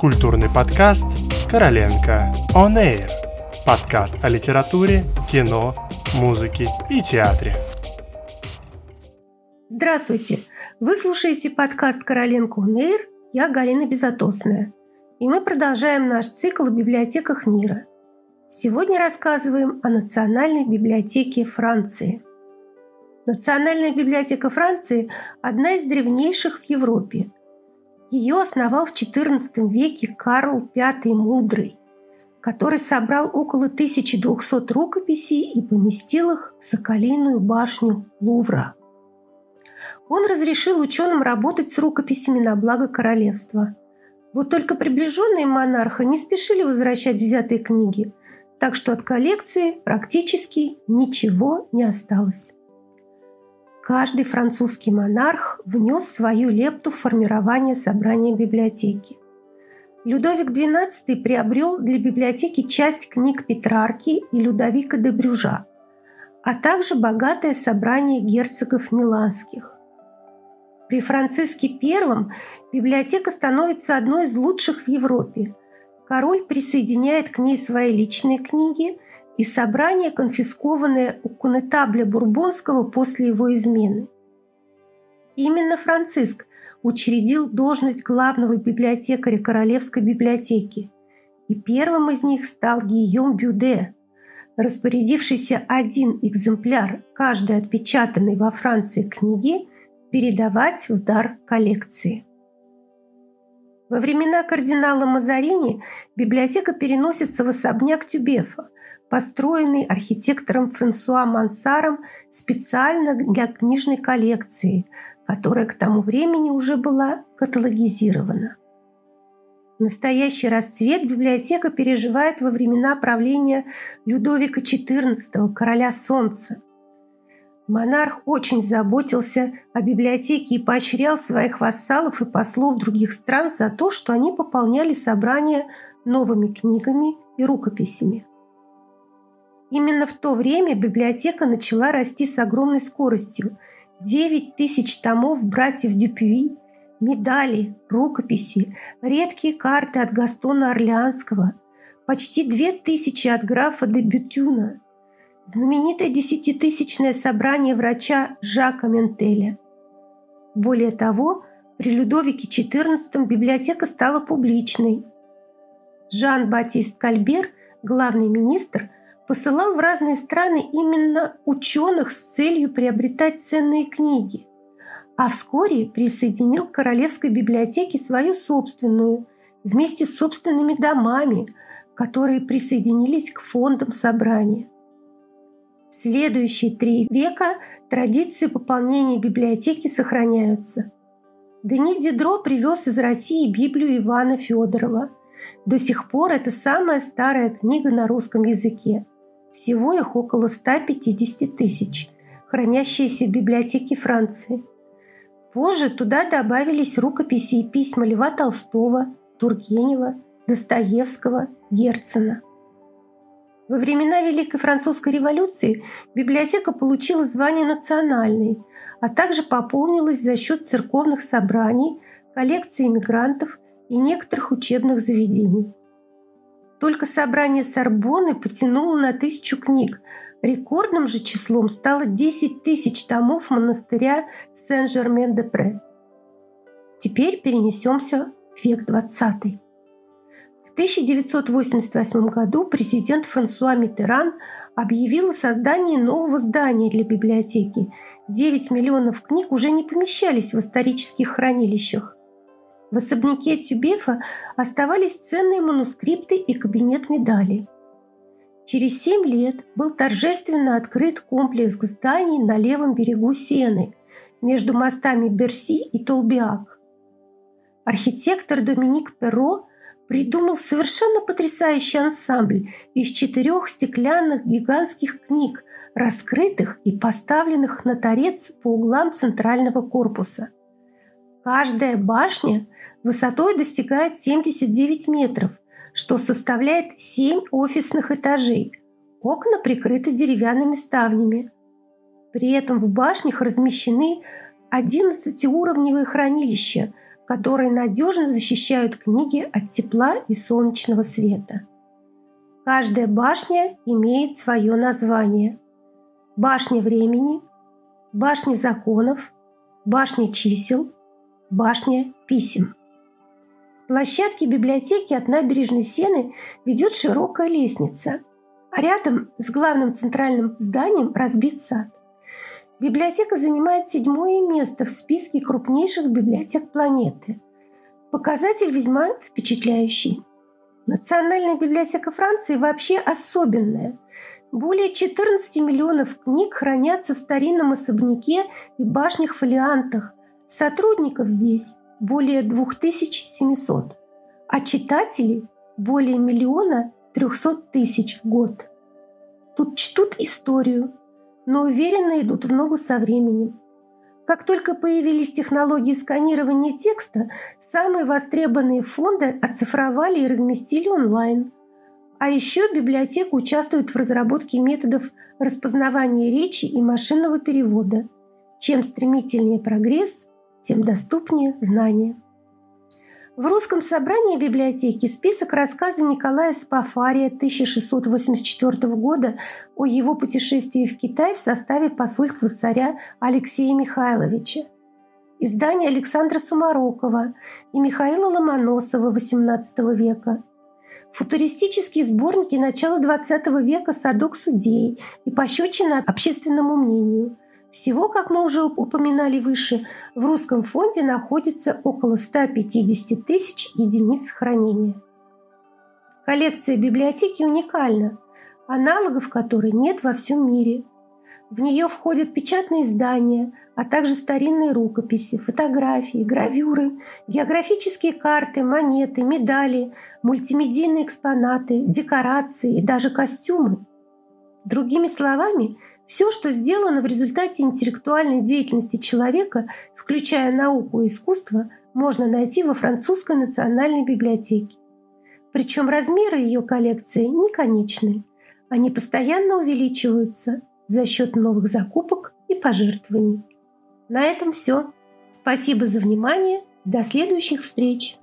Культурный подкаст «Короленко On Air». Подкаст о литературе, кино, музыке и театре. Здравствуйте! Вы слушаете подкаст «Короленко On Air». Я Галина Безотосная. И мы продолжаем наш цикл о библиотеках мира. Сегодня рассказываем о Национальной библиотеке Франции. Национальная библиотека Франции – одна из древнейших в Европе – ее основал в XIV веке Карл V Мудрый, который собрал около 1200 рукописей и поместил их в Соколиную башню Лувра. Он разрешил ученым работать с рукописями на благо королевства. Вот только приближенные монарха не спешили возвращать взятые книги, так что от коллекции практически ничего не осталось. Каждый французский монарх внес свою лепту в формирование собрания библиотеки. Людовик XII приобрел для библиотеки часть книг Петрарки и Людовика де Брюжа, а также богатое собрание герцогов миланских. При Франциске I библиотека становится одной из лучших в Европе. Король присоединяет к ней свои личные книги – и собрание, конфискованное у конетабля Бурбонского после его измены. Именно Франциск учредил должность главного библиотекаря Королевской библиотеки, и первым из них стал Гийом Бюде, распорядившийся один экземпляр каждой отпечатанной во Франции книги передавать в дар коллекции. Во времена кардинала Мазарини библиотека переносится в особняк Тюбефа – построенный архитектором Франсуа Мансаром специально для книжной коллекции, которая к тому времени уже была каталогизирована. Настоящий расцвет библиотека переживает во времена правления Людовика XIV, короля Солнца. Монарх очень заботился о библиотеке и поощрял своих вассалов и послов других стран за то, что они пополняли собрания новыми книгами и рукописями. Именно в то время библиотека начала расти с огромной скоростью. 9 тысяч томов братьев Дюпюи, медали, рукописи, редкие карты от Гастона Орлеанского, почти две тысячи от графа де Бютюна, знаменитое десятитысячное собрание врача Жака Ментеля. Более того, при Людовике XIV библиотека стала публичной. Жан-Батист Кальбер, главный министр – посылал в разные страны именно ученых с целью приобретать ценные книги, а вскоре присоединил к Королевской библиотеке свою собственную, вместе с собственными домами, которые присоединились к фондам собрания. В следующие три века традиции пополнения библиотеки сохраняются. Дени Дидро привез из России Библию Ивана Федорова. До сих пор это самая старая книга на русском языке. Всего их около 150 тысяч, хранящиеся в библиотеке Франции. Позже туда добавились рукописи и письма Льва Толстого, Тургенева, Достоевского, Герцена. Во времена Великой Французской революции библиотека получила звание национальной, а также пополнилась за счет церковных собраний, коллекций иммигрантов и некоторых учебных заведений. Только собрание Сорбонны потянуло на тысячу книг. Рекордным же числом стало 10 тысяч томов монастыря Сен-Жермен-де-Пре. Теперь перенесемся в век XX. В 1988 году президент Франсуа Миттеран объявил о создании нового здания для библиотеки. 9 миллионов книг уже не помещались в исторических хранилищах. В особняке Тюбефа оставались ценные манускрипты и кабинет медалей. Через семь лет был торжественно открыт комплекс зданий на левом берегу Сены между мостами Берси и Толбиак. Архитектор Доминик Перро придумал совершенно потрясающий ансамбль из четырех стеклянных гигантских книг, раскрытых и поставленных на торец по углам центрального корпуса. Каждая башня высотой достигает 79 метров, что составляет 7 офисных этажей. Окна прикрыты деревянными ставнями. При этом в башнях размещены 11-уровневые хранилища, которые надежно защищают книги от тепла и солнечного света. Каждая башня имеет свое название. Башня времени, башня законов, башня чисел, башня писем. В площадке библиотеки от набережной Сены ведет широкая лестница, а рядом с главным центральным зданием разбит сад. Библиотека занимает седьмое место в списке крупнейших библиотек планеты. Показатель весьма впечатляющий. Национальная библиотека Франции вообще особенная. Более 14 миллионов книг хранятся в старинном особняке и башнях-фолиантах. Сотрудников здесь более 2700, а читателей более миллиона 300 тысяч в год. Тут чтут историю, но уверенно идут в ногу со временем. Как только появились технологии сканирования текста, самые востребованные фонды оцифровали и разместили онлайн. А еще библиотека участвует в разработке методов распознавания речи и машинного перевода. Чем стремительнее прогресс, тем доступнее знания. В русском собрании библиотеки список рассказа Николая Спафария 1684 года о его путешествии в Китай в составе посольства царя Алексея Михайловича. Издание Александра Сумарокова и Михаила Ломоносова XVIII века. Футуристические сборники начала XX века «Садок судей» и «Пощечина общественному мнению», всего, как мы уже упоминали выше, в русском фонде находится около 150 тысяч единиц хранения. Коллекция библиотеки уникальна, аналогов которой нет во всем мире. В нее входят печатные издания, а также старинные рукописи, фотографии, гравюры, географические карты, монеты, медали, мультимедийные экспонаты, декорации и даже костюмы. Другими словами – все, что сделано в результате интеллектуальной деятельности человека, включая науку и искусство, можно найти во французской национальной библиотеке. Причем размеры ее коллекции не конечны. Они постоянно увеличиваются за счет новых закупок и пожертвований. На этом все. Спасибо за внимание. До следующих встреч!